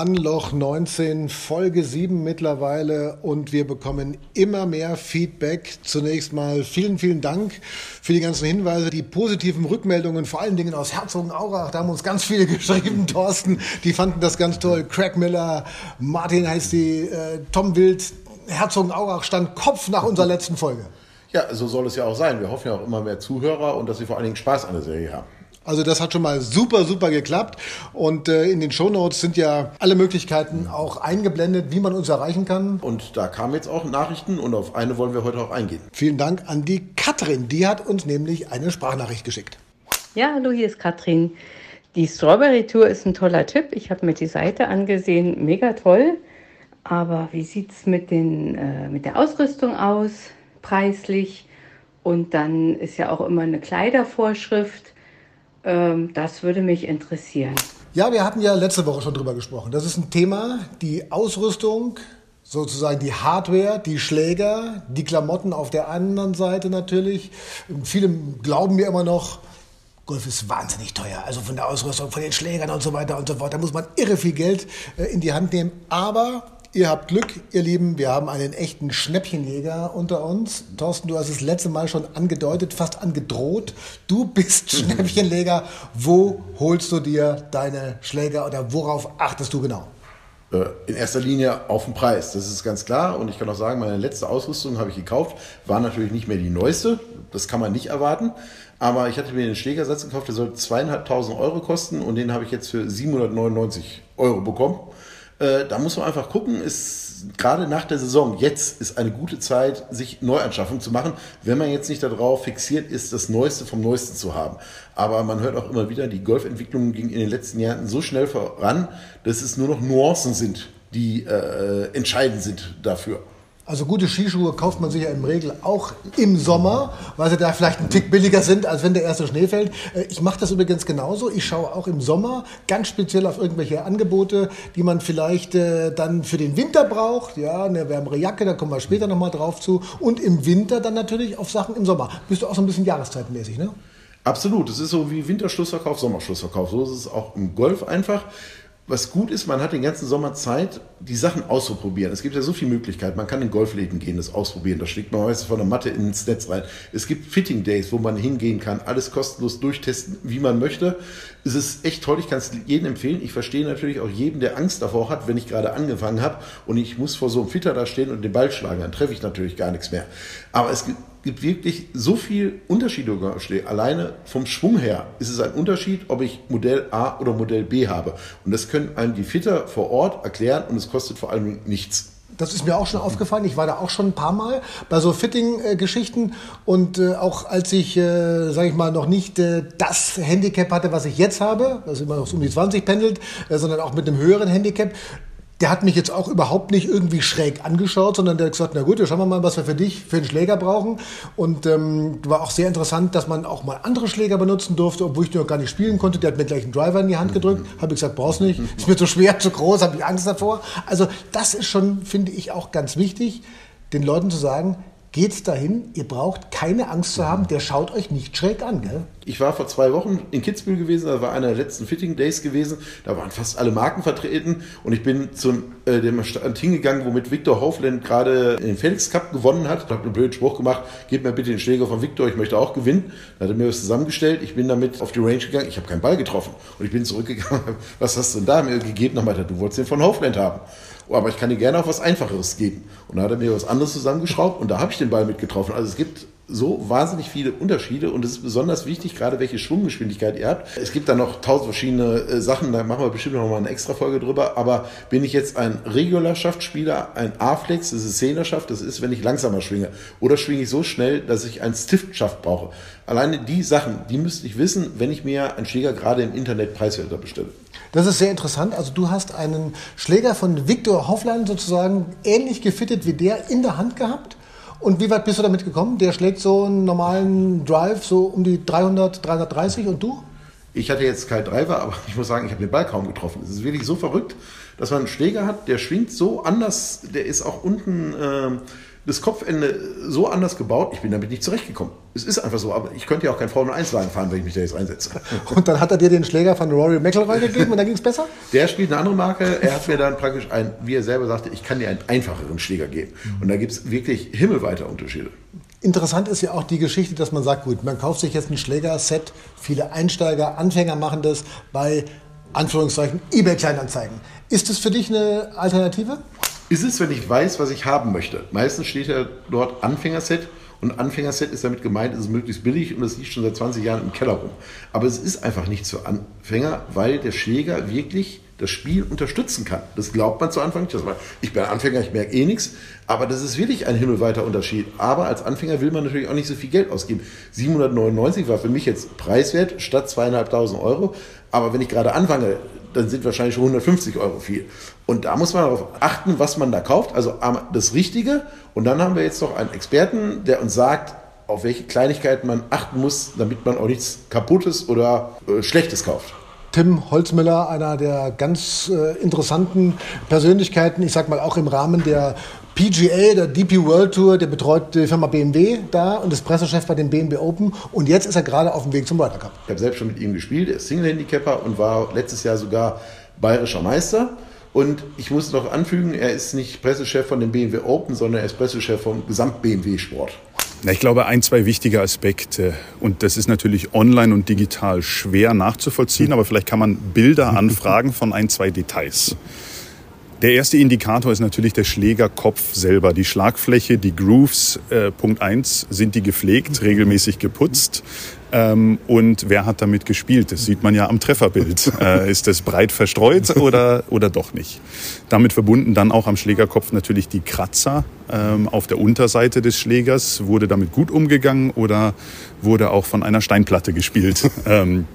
Anloch 19, Folge 7 mittlerweile und wir bekommen immer mehr Feedback. Zunächst mal vielen, vielen Dank für die ganzen Hinweise, die positiven Rückmeldungen, vor allen Dingen aus Herzogenaurach. Da haben uns ganz viele geschrieben, Thorsten, die fanden das ganz toll. Craig Miller, Martin heißt die, äh, Tom Wild, Herzogenaurach stand Kopf nach unserer letzten Folge. Ja, so soll es ja auch sein. Wir hoffen ja auch immer mehr Zuhörer und dass sie vor allen Dingen Spaß an der Serie haben. Also das hat schon mal super, super geklappt. Und äh, in den Shownotes sind ja alle Möglichkeiten auch eingeblendet, wie man uns erreichen kann. Und da kamen jetzt auch Nachrichten und auf eine wollen wir heute auch eingehen. Vielen Dank an die Katrin. Die hat uns nämlich eine Sprachnachricht geschickt. Ja, hallo, hier ist Katrin. Die Strawberry Tour ist ein toller Tipp. Ich habe mir die Seite angesehen, mega toll. Aber wie sieht es mit, äh, mit der Ausrüstung aus, preislich? Und dann ist ja auch immer eine Kleidervorschrift. Ähm, das würde mich interessieren. Ja, wir hatten ja letzte Woche schon drüber gesprochen. Das ist ein Thema, die Ausrüstung, sozusagen die Hardware, die Schläger, die Klamotten auf der anderen Seite natürlich. Viele glauben mir immer noch, Golf ist wahnsinnig teuer. Also von der Ausrüstung, von den Schlägern und so weiter und so fort. Da muss man irre viel Geld äh, in die Hand nehmen. Aber Ihr habt Glück, ihr Lieben. Wir haben einen echten Schnäppchenjäger unter uns. Thorsten, du hast es letzte Mal schon angedeutet, fast angedroht. Du bist Schnäppchenleger. Wo holst du dir deine Schläger oder worauf achtest du genau? Äh, in erster Linie auf den Preis, das ist ganz klar. Und ich kann auch sagen, meine letzte Ausrüstung habe ich gekauft, war natürlich nicht mehr die neueste. Das kann man nicht erwarten. Aber ich hatte mir den Schlägersatz gekauft, der soll zweieinhalbtausend Euro kosten und den habe ich jetzt für 799 Euro bekommen. Äh, da muss man einfach gucken, ist gerade nach der Saison, jetzt ist eine gute Zeit, sich Neuanschaffungen zu machen, wenn man jetzt nicht darauf fixiert ist, das Neueste vom Neuesten zu haben. Aber man hört auch immer wieder, die Golfentwicklung ging in den letzten Jahren so schnell voran, dass es nur noch Nuancen sind, die äh, entscheidend sind dafür. Also gute Skischuhe kauft man sich ja im Regel auch im Sommer, weil sie da vielleicht einen Tick billiger sind, als wenn der erste Schnee fällt. Äh, ich mache das übrigens genauso. Ich schaue auch im Sommer ganz speziell auf irgendwelche Angebote, die man vielleicht äh, dann für den Winter braucht. Ja, eine wärmere Jacke, da kommen wir später nochmal drauf zu. Und im Winter dann natürlich auf Sachen im Sommer. Bist du auch so ein bisschen jahreszeitmäßig, ne? Absolut. Es ist so wie Winterschlussverkauf, Sommerschlussverkauf. So ist es auch im Golf einfach was gut ist, man hat den ganzen Sommer Zeit, die Sachen auszuprobieren. Es gibt ja so viele Möglichkeiten. Man kann in Golfläden gehen, das ausprobieren. Da schlägt man meistens von der Matte ins Netz rein. Es gibt Fitting Days, wo man hingehen kann, alles kostenlos durchtesten, wie man möchte. Es ist echt toll. Ich kann es jedem empfehlen. Ich verstehe natürlich auch jeden, der Angst davor hat, wenn ich gerade angefangen habe und ich muss vor so einem Fitter da stehen und den Ball schlagen. Dann treffe ich natürlich gar nichts mehr. Aber es gibt gibt wirklich so viel Unterschiede. Alleine vom Schwung her ist es ein Unterschied, ob ich Modell A oder Modell B habe. Und das können einem die Fitter vor Ort erklären und es kostet vor allem nichts. Das ist mir auch schon aufgefallen. Ich war da auch schon ein paar Mal bei so Fitting-Geschichten und äh, auch als ich, äh, sage ich mal, noch nicht äh, das Handicap hatte, was ich jetzt habe, das immer noch so um die 20 pendelt, äh, sondern auch mit einem höheren Handicap, der hat mich jetzt auch überhaupt nicht irgendwie schräg angeschaut, sondern der hat gesagt, na gut, dann schauen wir mal, was wir für dich für einen Schläger brauchen. Und ähm, war auch sehr interessant, dass man auch mal andere Schläger benutzen durfte, obwohl ich die noch gar nicht spielen konnte. Der hat mir gleich einen Driver in die Hand gedrückt. Mhm. Habe ich gesagt, brauchst nicht. Ist mir zu schwer, zu groß, habe ich Angst davor. Also das ist schon, finde ich, auch ganz wichtig, den Leuten zu sagen, geht's dahin, ihr braucht keine Angst zu haben, der schaut euch nicht schräg an, gell? Ich war vor zwei Wochen in Kitzbühel gewesen, da war einer der letzten Fitting Days gewesen, da waren fast alle Marken vertreten und ich bin zu äh, dem Stand hingegangen, womit Viktor Hofland gerade den Felix Cup gewonnen hat. Ich habe einen blöden Spruch gemacht, gebt mir bitte den Schläger von Viktor, ich möchte auch gewinnen. Da hat er mir was zusammengestellt, ich bin damit auf die Range gegangen, ich habe keinen Ball getroffen und ich bin zurückgegangen, was hast du denn da mir gegeben? Er, du wolltest den von Hofland haben. Oh, aber ich kann dir gerne auch was Einfacheres geben. Und da hat er mir was anderes zusammengeschraubt und da habe ich den Ball mitgetroffen. Also es gibt so wahnsinnig viele Unterschiede und es ist besonders wichtig, gerade welche Schwunggeschwindigkeit ihr habt. Es gibt da noch tausend verschiedene äh, Sachen, da machen wir bestimmt noch mal eine extra Folge drüber, aber bin ich jetzt ein Regular-Schaftspieler, ein A-Flex, das ist Zehnerschaft, das ist, wenn ich langsamer schwinge. Oder schwinge ich so schnell, dass ich einen Stiftschaft brauche. Alleine die Sachen, die müsste ich wissen, wenn ich mir einen Schläger gerade im Internet preiswerter bestelle. Das ist sehr interessant. Also du hast einen Schläger von Viktor Hoffland sozusagen ähnlich gefittet wie der in der Hand gehabt Und wie weit bist du damit gekommen? Der schlägt so einen normalen Drive, so um die 300, 330 und du? Ich hatte jetzt kein Driver, aber ich muss sagen, ich habe den Ball kaum getroffen. Es ist wirklich so verrückt, dass man einen Schläger hat, der schwingt so anders, der ist auch unten äh, das Kopfende so anders gebaut. Ich bin damit nicht zurechtgekommen. Es ist einfach so, aber ich könnte ja auch kein Formel-1-Wagen fahren, wenn ich mich da jetzt einsetze. Und dann hat er dir den Schläger von Rory McIlroy gegeben und dann ging es besser? Der spielt eine andere Marke. Er hat mir dann praktisch ein, wie er selber sagte, ich kann dir einen einfacheren Schläger geben. Und da gibt es wirklich himmelweite Unterschiede. Interessant ist ja auch die Geschichte, dass man sagt, gut, man kauft sich jetzt ein Schlägerset. Viele Einsteiger, Anfänger machen das bei Anführungszeichen eBay-Kleinanzeigen. Ist das für dich eine Alternative? Ist es, wenn ich weiß, was ich haben möchte. Meistens steht ja dort Anfängerset und Anfängerset ist damit gemeint, es ist möglichst billig und es liegt schon seit 20 Jahren im Keller rum. Aber es ist einfach nicht für Anfänger, weil der Schläger wirklich das Spiel unterstützen kann. Das glaubt man zu Anfang nicht. Ich bin Anfänger, ich merke eh nichts. Aber das ist wirklich ein himmelweiter Unterschied. Aber als Anfänger will man natürlich auch nicht so viel Geld ausgeben. 799 war für mich jetzt preiswert statt zweieinhalbtausend Euro. Aber wenn ich gerade anfange, dann sind wahrscheinlich schon 150 Euro viel. Und da muss man darauf achten, was man da kauft. Also das Richtige. Und dann haben wir jetzt noch einen Experten, der uns sagt, auf welche Kleinigkeiten man achten muss, damit man auch nichts Kaputtes oder äh, Schlechtes kauft. Tim Holzmüller, einer der ganz äh, interessanten Persönlichkeiten, ich sag mal auch im Rahmen der PGA, der DP World Tour, der betreut die Firma BMW da und ist Pressechef bei den BMW Open und jetzt ist er gerade auf dem Weg zum Ryder Cup. Ich habe selbst schon mit ihm gespielt, er ist Single-Handicapper und war letztes Jahr sogar bayerischer Meister. Und ich muss noch anfügen, er ist nicht Pressechef von dem BMW Open, sondern er ist Pressechef vom Gesamt-BMW-Sport. Na, ich glaube, ein, zwei wichtige Aspekte. Und das ist natürlich online und digital schwer nachzuvollziehen, aber vielleicht kann man Bilder anfragen von ein, zwei Details. Der erste Indikator ist natürlich der Schlägerkopf selber. Die Schlagfläche, die Grooves, äh, Punkt eins, sind die gepflegt, regelmäßig geputzt. Ähm, und wer hat damit gespielt? Das sieht man ja am Trefferbild. Äh, ist das breit verstreut oder, oder doch nicht? Damit verbunden dann auch am Schlägerkopf natürlich die Kratzer ähm, auf der Unterseite des Schlägers. Wurde damit gut umgegangen oder wurde auch von einer Steinplatte gespielt? Ähm,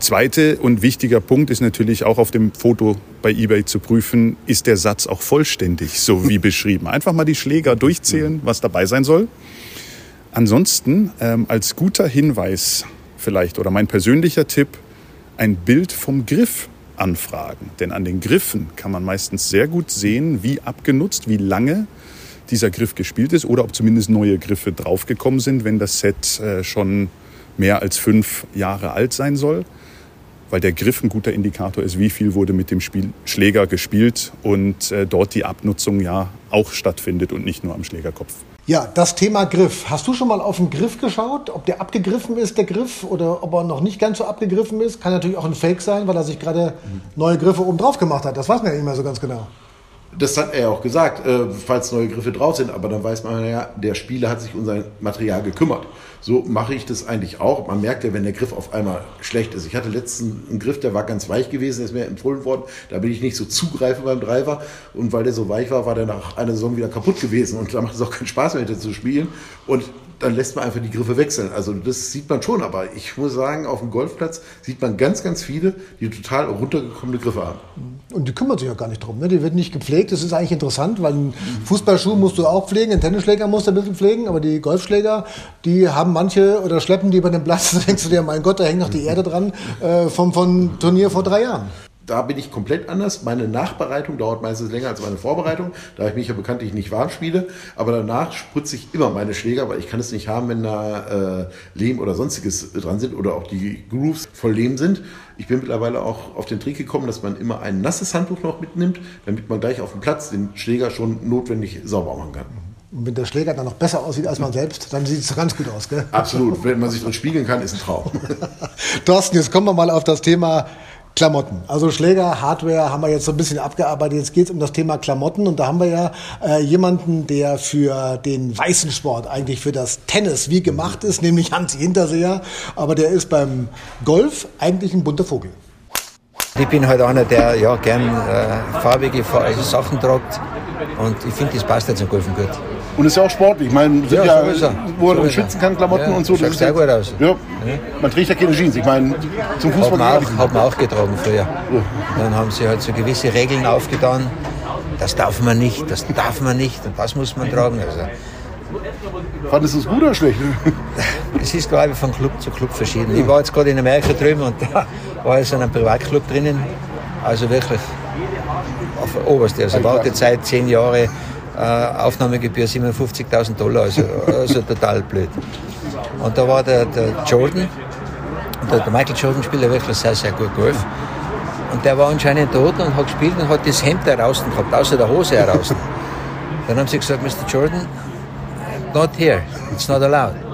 Zweite und wichtiger Punkt ist natürlich auch auf dem Foto bei eBay zu prüfen, ist der Satz auch vollständig, so wie beschrieben. Einfach mal die Schläger durchzählen, was dabei sein soll. Ansonsten ähm, als guter Hinweis vielleicht oder mein persönlicher Tipp, ein Bild vom Griff anfragen. Denn an den Griffen kann man meistens sehr gut sehen, wie abgenutzt, wie lange dieser Griff gespielt ist oder ob zumindest neue Griffe draufgekommen sind, wenn das Set äh, schon mehr als fünf Jahre alt sein soll. Weil der Griff ein guter Indikator ist, wie viel wurde mit dem Spiel Schläger gespielt und äh, dort die Abnutzung ja auch stattfindet und nicht nur am Schlägerkopf. Ja, das Thema Griff. Hast du schon mal auf den Griff geschaut, ob der abgegriffen ist, der Griff, oder ob er noch nicht ganz so abgegriffen ist? Kann natürlich auch ein Fake sein, weil er sich gerade neue Griffe oben drauf gemacht hat. Das weiß man ja nicht mehr so ganz genau. Das hat er ja auch gesagt, äh, falls neue Griffe drauf sind, aber dann weiß man ja, der Spieler hat sich um sein Material gekümmert. So mache ich das eigentlich auch. Man merkt ja, wenn der Griff auf einmal schlecht ist. Ich hatte letztens einen Griff, der war ganz weich gewesen, ist mir empfohlen worden. Da bin ich nicht so zugreife beim Driver. Und weil der so weich war, war der nach einer Saison wieder kaputt gewesen. Und da macht es auch keinen Spaß mehr, zu spielen. Und dann lässt man einfach die Griffe wechseln. Also das sieht man schon, aber ich muss sagen, auf dem Golfplatz sieht man ganz, ganz viele, die total runtergekommene Griffe haben. Und die kümmern sich ja gar nicht drum. Ne? Die wird nicht gepflegt. Das ist eigentlich interessant, weil einen Fußballschuh musst du auch pflegen, einen Tennisschläger musst du ein bisschen pflegen, aber die Golfschläger, die haben manche oder schleppen die über den Platz. Da denkst du dir, mein Gott, da hängt noch die Erde dran äh, vom, vom Turnier vor drei Jahren da bin ich komplett anders. Meine Nachbereitung dauert meistens länger als meine Vorbereitung, da ich mich ja bekanntlich nicht warm spiele. Aber danach spritze ich immer meine Schläger, weil ich kann es nicht haben, wenn da äh, Lehm oder sonstiges dran sind oder auch die Grooves voll Lehm sind. Ich bin mittlerweile auch auf den Trick gekommen, dass man immer ein nasses Handtuch noch mitnimmt, damit man gleich auf dem Platz den Schläger schon notwendig sauber machen kann. Und wenn der Schläger dann noch besser aussieht als man selbst, dann sieht es ganz gut aus, gell? Absolut. Wenn man sich drin spiegeln kann, ist ein Traum. Thorsten, jetzt kommen wir mal auf das Thema Klamotten. Also Schläger, Hardware haben wir jetzt so ein bisschen abgearbeitet. Jetzt geht es um das Thema Klamotten und da haben wir ja äh, jemanden, der für den weißen Sport, eigentlich für das Tennis wie gemacht ist, nämlich Hans Hinterseher. Aber der ist beim Golf eigentlich ein bunter Vogel. Ich bin halt einer, der ja gern äh, farbige Sachen tragt und ich finde, das passt jetzt im Golfen gut. Und ist ja auch sportlich. Ich meine, sind ja, ja so wo man so schwitzen kann, Klamotten ja, und so. Das sieht sehr gut aus. Ja. Man trägt ja keine Jeans. Ich meine, zum Fußball hat man, auch, hat man auch getragen früher. Dann haben sie halt so gewisse Regeln aufgetan. Das darf man nicht, das darf man nicht und das muss man tragen. Also, Fandest du es gut oder schlecht? Es ist, glaube ich, von Club zu Club verschieden. Ich war jetzt gerade in Amerika drüben und da war ich in einem Privatclub drinnen. Also wirklich auf der oberste. Also Wartezeit 10 Jahre, Aufnahmegebühr 57.000 Dollar. Also, also total blöd. Und da war der, der Jordan, der, der Michael Jordan spielt ja wirklich sehr, sehr gut Golf. Und der war anscheinend dort und hat gespielt und hat das Hemd heraus gehabt, außer der Hose heraus. Dann haben sie gesagt, Mr. Jordan, not here, it's not allowed.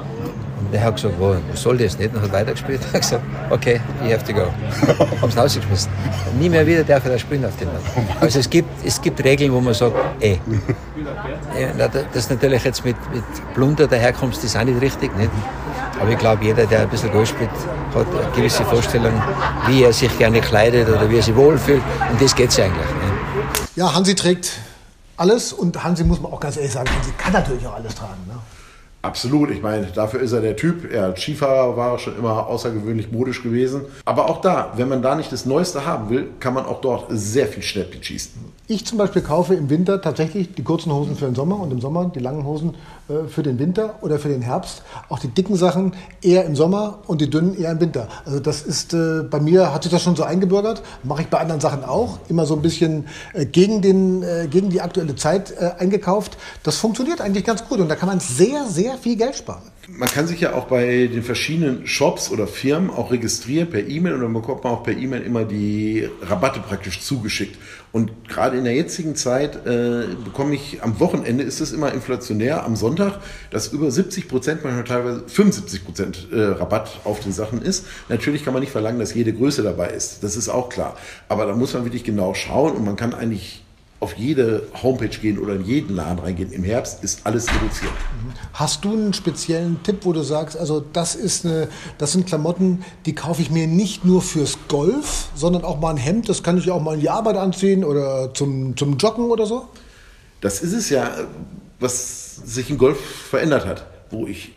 Und der hat gesagt, wo, was soll das nicht? Und hat weitergespielt. Er hat gesagt, okay, you have to go. haben sie rausgeschmissen. Nie mehr wieder darf er da spielen auf dem Land. Also es gibt, es gibt Regeln, wo man sagt, ey, ja, das natürlich jetzt mit, mit Plunder daherkommst, das ist auch nicht richtig. Nicht? Aber ich glaube, jeder, der ein bisschen Golf spielt, hat eine gewisse Vorstellung, wie er sich gerne kleidet oder wie er sich wohlfühlt. Und das geht es eigentlich. Nicht? Ja, Hansi trägt alles und Hansi muss man auch ganz ehrlich sagen, Hansi kann natürlich auch alles tragen. Ne? Absolut, ich meine, dafür ist er der Typ. Er Skifahrer war schon immer außergewöhnlich modisch gewesen. Aber auch da, wenn man da nicht das Neueste haben will, kann man auch dort sehr viel Schnäppchen schießen. Ich zum Beispiel kaufe im Winter tatsächlich die kurzen Hosen für den Sommer und im Sommer die langen Hosen äh, für den Winter oder für den Herbst. Auch die dicken Sachen eher im Sommer und die dünnen eher im Winter. Also das ist äh, bei mir hat sich das schon so eingebürgert. Mache ich bei anderen Sachen auch. Immer so ein bisschen äh, gegen, den, äh, gegen die aktuelle Zeit äh, eingekauft. Das funktioniert eigentlich ganz gut und da kann man sehr, sehr viel Geld sparen. Man kann sich ja auch bei den verschiedenen Shops oder Firmen auch registrieren per E-Mail und dann bekommt man auch per E-Mail immer die Rabatte praktisch zugeschickt. Und gerade in der jetzigen Zeit äh, bekomme ich am Wochenende, ist es immer inflationär, am Sonntag, dass über 70 Prozent, manchmal teilweise 75 Prozent äh, Rabatt auf den Sachen ist. Natürlich kann man nicht verlangen, dass jede Größe dabei ist. Das ist auch klar. Aber da muss man wirklich genau schauen und man kann eigentlich auf jede Homepage gehen oder in jeden Laden reingehen. Im Herbst ist alles reduziert. Hast du einen speziellen Tipp, wo du sagst, also das ist eine, das sind Klamotten, die kaufe ich mir nicht nur fürs Golf, sondern auch mal ein Hemd, das kann ich auch mal in die Arbeit anziehen oder zum, zum Joggen oder so? Das ist es ja, was sich im Golf verändert hat, wo ich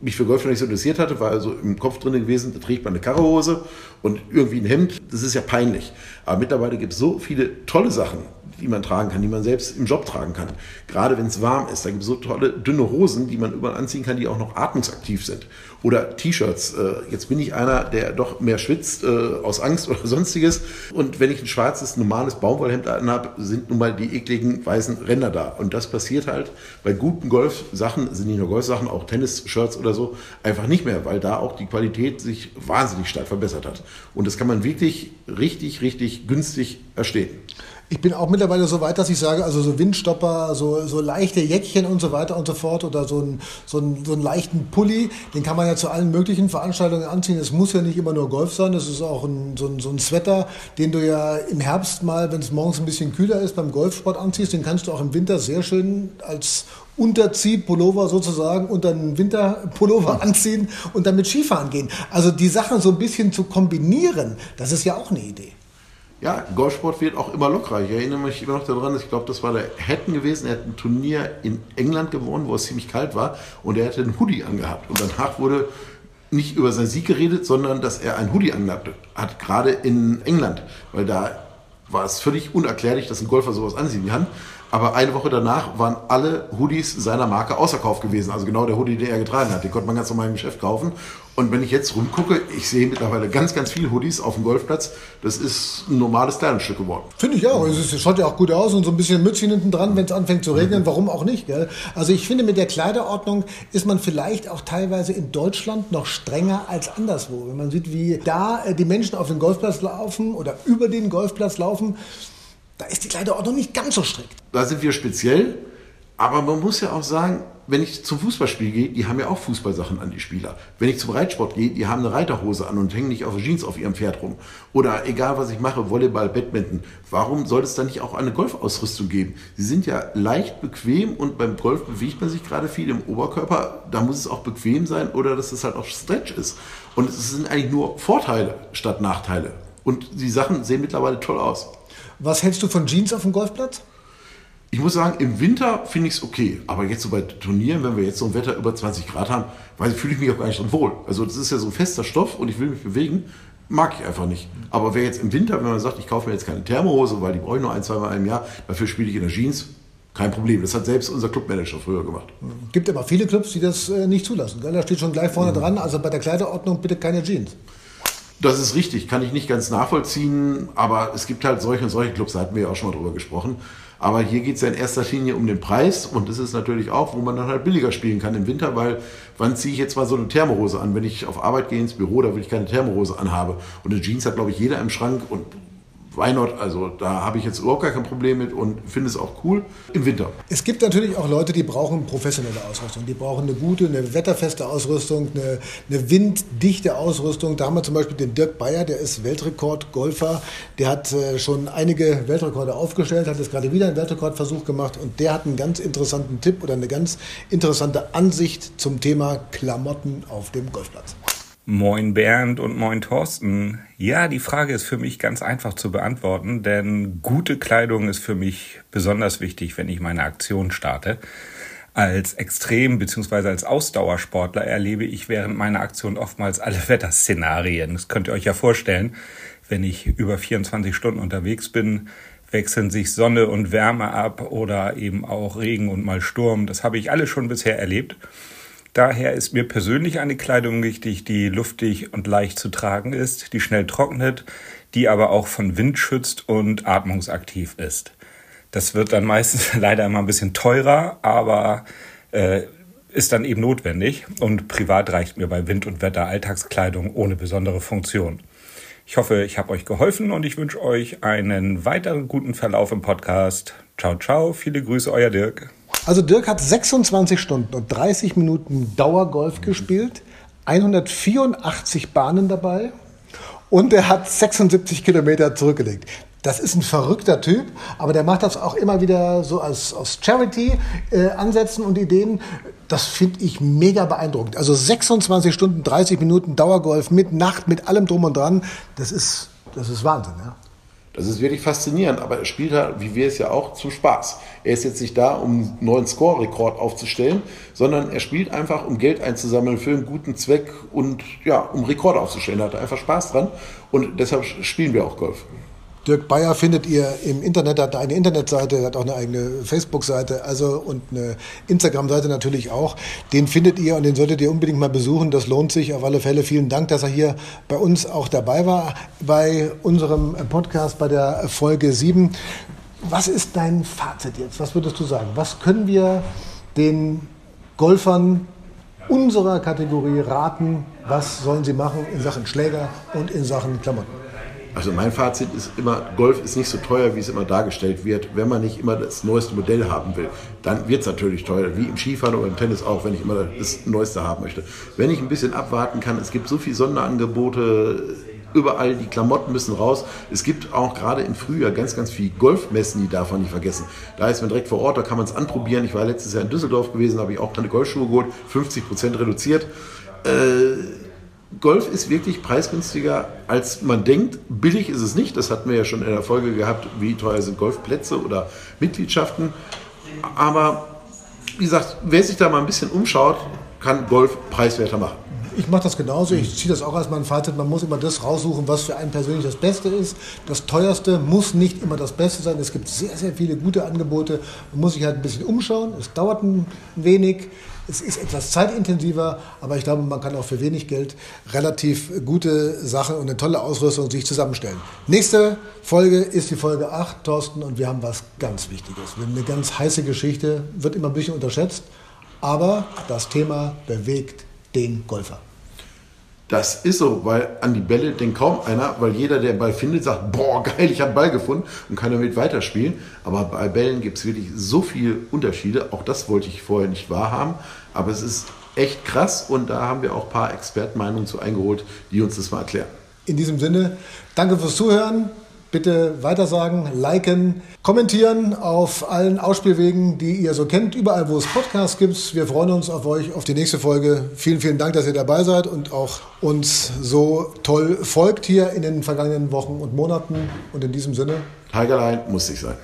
mich für Golf noch nicht so interessiert hatte, war also im Kopf drin gewesen, da trägt man eine Karrehose und irgendwie ein Hemd. Das ist ja peinlich. Aber mittlerweile gibt es so viele tolle Sachen, die man tragen kann, die man selbst im Job tragen kann. Gerade wenn es warm ist. Da gibt es so tolle dünne Hosen, die man überall anziehen kann, die auch noch atmungsaktiv sind. Oder T-Shirts. Äh, jetzt bin ich einer, der doch mehr schwitzt äh, aus Angst oder sonstiges. Und wenn ich ein schwarzes, normales Baumwollhemd anhabe, sind nun mal die ekligen weißen Ränder da. Und das passiert halt bei guten Golfsachen, sind nicht nur Golfsachen, auch Tennis-Shirts oder so, einfach nicht mehr, weil da auch die Qualität sich wahnsinnig stark verbessert hat. Und das kann man wirklich richtig, richtig günstig erstehen. Ich bin auch mittlerweile so weit, dass ich sage, also so Windstopper, so, so leichte Jäckchen und so weiter und so fort oder so, ein, so, ein, so einen leichten Pulli, den kann man ja zu allen möglichen Veranstaltungen anziehen. Es muss ja nicht immer nur Golf sein, es ist auch ein, so, ein, so ein Sweater, den du ja im Herbst mal, wenn es morgens ein bisschen kühler ist, beim Golfsport anziehst. Den kannst du auch im Winter sehr schön als Unterziehpullover sozusagen unter einen Winterpullover anziehen und damit Skifahren gehen. Also die Sachen so ein bisschen zu kombinieren, das ist ja auch eine Idee. Ja, Golfsport wird auch immer lockerer. Ich erinnere mich immer noch daran, ich glaube, das war der Hatton gewesen. Er hat ein Turnier in England gewonnen, wo es ziemlich kalt war und er hatte einen Hoodie angehabt. Und danach wurde nicht über seinen Sieg geredet, sondern dass er ein Hoodie angehabt hat, gerade in England. Weil da war es völlig unerklärlich, dass ein Golfer sowas ansehen kann. Aber eine Woche danach waren alle Hoodies seiner Marke außerkauf gewesen. Also genau der Hoodie, den er getragen hat. Den konnte man ganz normal im Geschäft kaufen. Und wenn ich jetzt rumgucke, ich sehe mittlerweile ganz, ganz viele Hoodies auf dem Golfplatz. Das ist ein normales Kleidungsstück geworden. Finde ich auch. Es schaut ja auch gut aus und so ein bisschen Mützchen hinten dran, wenn es anfängt zu regnen. Warum auch nicht? Gell? Also ich finde, mit der Kleiderordnung ist man vielleicht auch teilweise in Deutschland noch strenger als anderswo. Wenn man sieht, wie da äh, die Menschen auf den Golfplatz laufen oder über den Golfplatz laufen, da ist die Kleiderordnung nicht ganz so strikt. Da sind wir speziell. Aber man muss ja auch sagen, wenn ich zum Fußballspiel gehe, die haben ja auch Fußballsachen an, die Spieler. Wenn ich zum Reitsport gehe, die haben eine Reiterhose an und hängen nicht auf Jeans auf ihrem Pferd rum. Oder egal, was ich mache, Volleyball, Badminton. Warum sollte es dann nicht auch eine Golfausrüstung geben? Sie sind ja leicht bequem und beim Golf bewegt man sich gerade viel im Oberkörper. Da muss es auch bequem sein oder dass es halt auch Stretch ist. Und es sind eigentlich nur Vorteile statt Nachteile. Und die Sachen sehen mittlerweile toll aus. Was hältst du von Jeans auf dem Golfplatz? Ich muss sagen, im Winter finde ich es okay. Aber jetzt so bei Turnieren, wenn wir jetzt so ein Wetter über 20 Grad haben, fühle ich mich auch gar nicht drin wohl. Also das ist ja so ein fester Stoff und ich will mich bewegen, mag ich einfach nicht. Aber wer jetzt im Winter, wenn man sagt, ich kaufe mir jetzt keine Thermohose, weil die brauche ich nur ein, zwei Mal im Jahr, dafür spiele ich in der Jeans, Kein Problem. Das hat selbst unser Clubmanager früher gemacht. Gibt aber viele Clubs, die das äh, nicht zulassen. Da steht schon gleich vorne mhm. dran, also bei der Kleiderordnung bitte keine Jeans. Das ist richtig, kann ich nicht ganz nachvollziehen, aber es gibt halt solche und solche Clubs, da hatten wir ja auch schon mal drüber gesprochen. Aber hier geht es ja in erster Linie um den Preis und das ist natürlich auch, wo man dann halt billiger spielen kann im Winter, weil wann ziehe ich jetzt mal so eine Thermorose an? Wenn ich auf Arbeit gehe ins Büro, da will ich keine Thermorose anhabe. Und eine Jeans hat, glaube ich, jeder im Schrank und why not? Also da habe ich jetzt überhaupt gar kein Problem mit und finde es auch cool im Winter. Es gibt natürlich auch Leute, die brauchen professionelle Ausrüstung. Die brauchen eine gute, eine wetterfeste Ausrüstung, eine, eine winddichte Ausrüstung. Da haben wir zum Beispiel den Dirk Bayer, der ist Weltrekordgolfer. Der hat äh, schon einige Weltrekorde aufgestellt, hat jetzt gerade wieder einen Weltrekordversuch gemacht und der hat einen ganz interessanten Tipp oder eine ganz interessante Ansicht zum Thema Klamotten auf dem Golfplatz. Moin Bernd und moin Thorsten. Ja, die Frage ist für mich ganz einfach zu beantworten, denn gute Kleidung ist für mich besonders wichtig, wenn ich meine Aktion starte. Als Extrem- bzw. als Ausdauersportler erlebe ich während meiner Aktion oftmals alle Wetterszenarien. Das könnt ihr euch ja vorstellen. Wenn ich über 24 Stunden unterwegs bin, wechseln sich Sonne und Wärme ab oder eben auch Regen und mal Sturm. Das habe ich alles schon bisher erlebt. Daher ist mir persönlich eine Kleidung wichtig, die luftig und leicht zu tragen ist, die schnell trocknet, die aber auch von Wind schützt und atmungsaktiv ist. Das wird dann meistens leider immer ein bisschen teurer, aber äh, ist dann eben notwendig. Und privat reicht mir bei Wind und Wetter Alltagskleidung ohne besondere Funktion. Ich hoffe, ich habe euch geholfen und ich wünsche euch einen weiteren guten Verlauf im Podcast. Ciao, ciao, viele Grüße, euer Dirk. Also Dirk hat 26 Stunden und 30 Minuten Dauergolf gespielt, 184 Bahnen dabei und er hat 76 Kilometer zurückgelegt. Das ist ein verrückter Typ, aber der macht das auch immer wieder so als, aus Charity-Ansätzen äh, und Ideen. Das finde ich mega beeindruckend. Also 26 Stunden, 30 Minuten Dauergolf mit Nacht, mit allem drum und dran. Das ist, das ist Wahnsinn. Ja? Das ist wirklich faszinierend, aber er spielt halt, wie wir es ja auch, zum Spaß. Er ist jetzt nicht da, um einen neuen Score-Rekord aufzustellen, sondern er spielt einfach, um Geld einzusammeln für einen guten Zweck und ja, um Rekorde aufzustellen. Er hat einfach Spaß dran und deshalb spielen wir auch Golf. Dirk Bayer findet ihr im Internet, hat eine Internetseite, hat auch eine eigene Facebook-Seite, also und eine Instagram-Seite natürlich auch. Den findet ihr und den solltet ihr unbedingt mal besuchen. Das lohnt sich auf alle Fälle. Vielen Dank, dass er hier bei uns auch dabei war bei unserem Podcast bei der Folge 7. Was ist dein Fazit jetzt? Was würdest du sagen? Was können wir den Golfern unserer Kategorie raten? Was sollen sie machen in Sachen Schläger und in Sachen Klamotten? Also mein Fazit ist immer, Golf ist nicht so teuer, wie es immer dargestellt wird. Wenn man nicht immer das neueste Modell haben will, dann wird es natürlich teuer, wie im Skifahren oder im Tennis auch, wenn ich immer das Neueste haben möchte. Wenn ich ein bisschen abwarten kann, es gibt so viele Sonderangebote, überall die Klamotten müssen raus. Es gibt auch gerade im Frühjahr ganz, ganz viele Golfmessen, die darf man nicht vergessen. Da ist man direkt vor Ort, da kann man es anprobieren. Ich war letztes Jahr in Düsseldorf gewesen, habe ich auch eine Golfschuhe geholt, 50 Prozent reduziert. Äh, Golf ist wirklich preisgünstiger, als man denkt. Billig ist es nicht. Das hatten wir ja schon in der Folge gehabt, wie teuer sind Golfplätze oder Mitgliedschaften. Aber wie gesagt, wer sich da mal ein bisschen umschaut, kann Golf preiswerter machen. Ich mache das genauso. Ich ziehe das auch als mein Fazit. Man muss immer das raussuchen, was für einen persönlich das Beste ist. Das teuerste muss nicht immer das Beste sein. Es gibt sehr, sehr viele gute Angebote. Man muss sich halt ein bisschen umschauen. Es dauert ein wenig. Es ist etwas zeitintensiver, aber ich glaube, man kann auch für wenig Geld relativ gute Sachen und eine tolle Ausrüstung sich zusammenstellen. Nächste Folge ist die Folge 8, Thorsten, und wir haben was ganz Wichtiges. Wir haben eine ganz heiße Geschichte, wird immer ein bisschen unterschätzt, aber das Thema bewegt den Golfer. Das ist so, weil an die Bälle denkt kaum einer, weil jeder, der den Ball findet, sagt, boah, geil, ich habe Ball gefunden und kann damit weiterspielen. Aber bei Bällen gibt es wirklich so viele Unterschiede. Auch das wollte ich vorher nicht wahrhaben. Aber es ist echt krass und da haben wir auch ein paar Expertenmeinungen zu eingeholt, die uns das mal erklären. In diesem Sinne, danke fürs Zuhören. Bitte weitersagen, liken, kommentieren auf allen Ausspielwegen, die ihr so kennt, überall, wo es Podcasts gibt. Wir freuen uns auf euch, auf die nächste Folge. Vielen, vielen Dank, dass ihr dabei seid und auch uns so toll folgt hier in den vergangenen Wochen und Monaten. Und in diesem Sinne. Tigerline muss sich sein.